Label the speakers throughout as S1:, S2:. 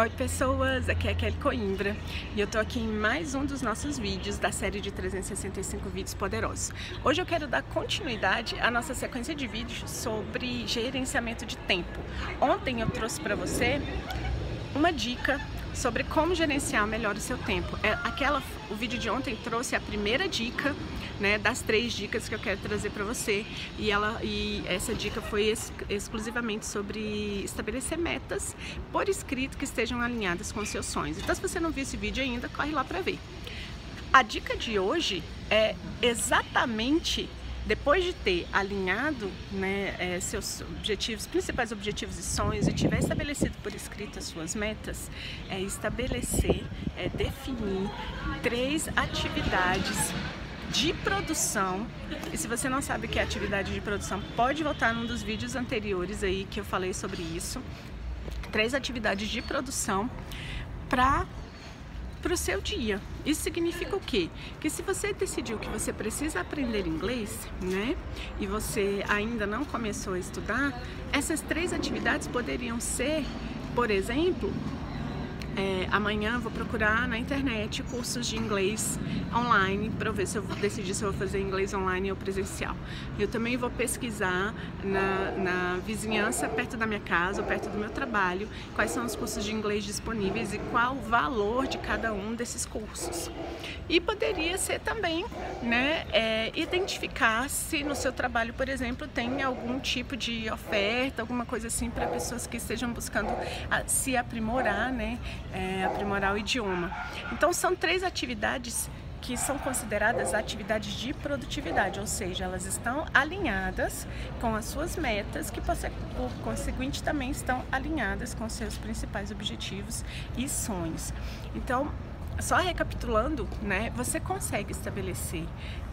S1: Oi pessoas, aqui é a Kelly Coimbra e eu tô aqui em mais um dos nossos vídeos da série de 365 vídeos poderosos. Hoje eu quero dar continuidade à nossa sequência de vídeos sobre gerenciamento de tempo. Ontem eu trouxe para você uma dica sobre como gerenciar melhor o seu tempo. É, aquela, o vídeo de ontem trouxe a primeira dica né, das três dicas que eu quero trazer para você e, ela, e essa dica foi ex, exclusivamente sobre estabelecer metas por escrito que estejam alinhadas com seus sonhos. Então se você não viu esse vídeo ainda, corre lá para ver. A dica de hoje é exatamente depois de ter alinhado né, é, seus objetivos, principais objetivos e sonhos e tiver estabelecido por escrito as suas metas, é estabelecer, é definir três atividades de produção. E se você não sabe o que é atividade de produção, pode voltar num dos vídeos anteriores aí que eu falei sobre isso. Três atividades de produção para para o seu dia. Isso significa o quê? Que se você decidiu que você precisa aprender inglês, né, e você ainda não começou a estudar, essas três atividades poderiam ser, por exemplo, é, amanhã vou procurar na internet cursos de inglês online para ver se eu vou decidir se eu vou fazer inglês online ou presencial. Eu também vou pesquisar na, na vizinhança perto da minha casa ou perto do meu trabalho quais são os cursos de inglês disponíveis e qual o valor de cada um desses cursos. E poderia ser também né, é, identificar se no seu trabalho, por exemplo, tem algum tipo de oferta, alguma coisa assim para pessoas que estejam buscando se aprimorar, né, é, aprimorar o idioma. Então são três atividades que são consideradas atividades de produtividade, ou seja, elas estão alinhadas com as suas metas, que por conseguinte também estão alinhadas com seus principais objetivos e sonhos. Então, só recapitulando, né, você consegue estabelecer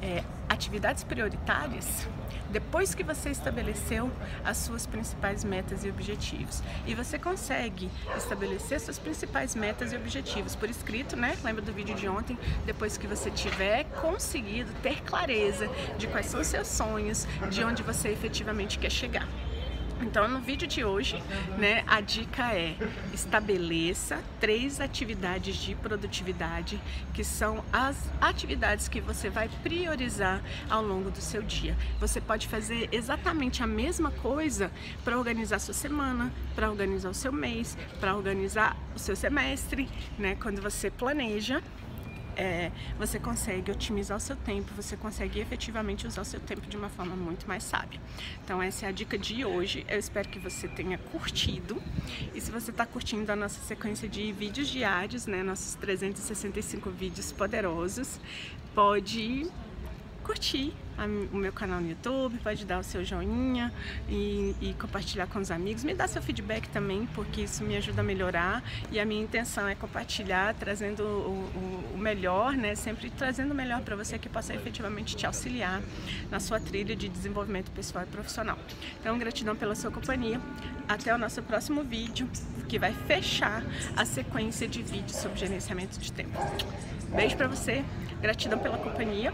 S1: é, atividades prioritárias depois que você estabeleceu as suas principais metas e objetivos. E você consegue estabelecer suas principais metas e objetivos por escrito, né? Lembra do vídeo de ontem? Depois que você tiver conseguido ter clareza de quais são os seus sonhos, de onde você efetivamente quer chegar. Então, no vídeo de hoje, né, a dica é estabeleça três atividades de produtividade, que são as atividades que você vai priorizar ao longo do seu dia. Você pode fazer exatamente a mesma coisa para organizar sua semana, para organizar o seu mês, para organizar o seu semestre, né, quando você planeja é, você consegue otimizar o seu tempo, você consegue efetivamente usar o seu tempo de uma forma muito mais sábia. Então essa é a dica de hoje, eu espero que você tenha curtido e se você está curtindo a nossa sequência de vídeos diários, né, nossos 365 vídeos poderosos, pode curtir o meu canal no YouTube, pode dar o seu joinha e, e, compartilhar com os amigos. Me dá seu feedback também, porque isso me ajuda a melhorar e a minha intenção é compartilhar, trazendo o, o, o melhor, né? Sempre trazendo o melhor para você que possa efetivamente te auxiliar na sua trilha de desenvolvimento pessoal e profissional. Então, gratidão pela sua companhia. Até o nosso próximo vídeo, que vai fechar a sequência de vídeos sobre gerenciamento de tempo. Beijo para você, gratidão pela companhia.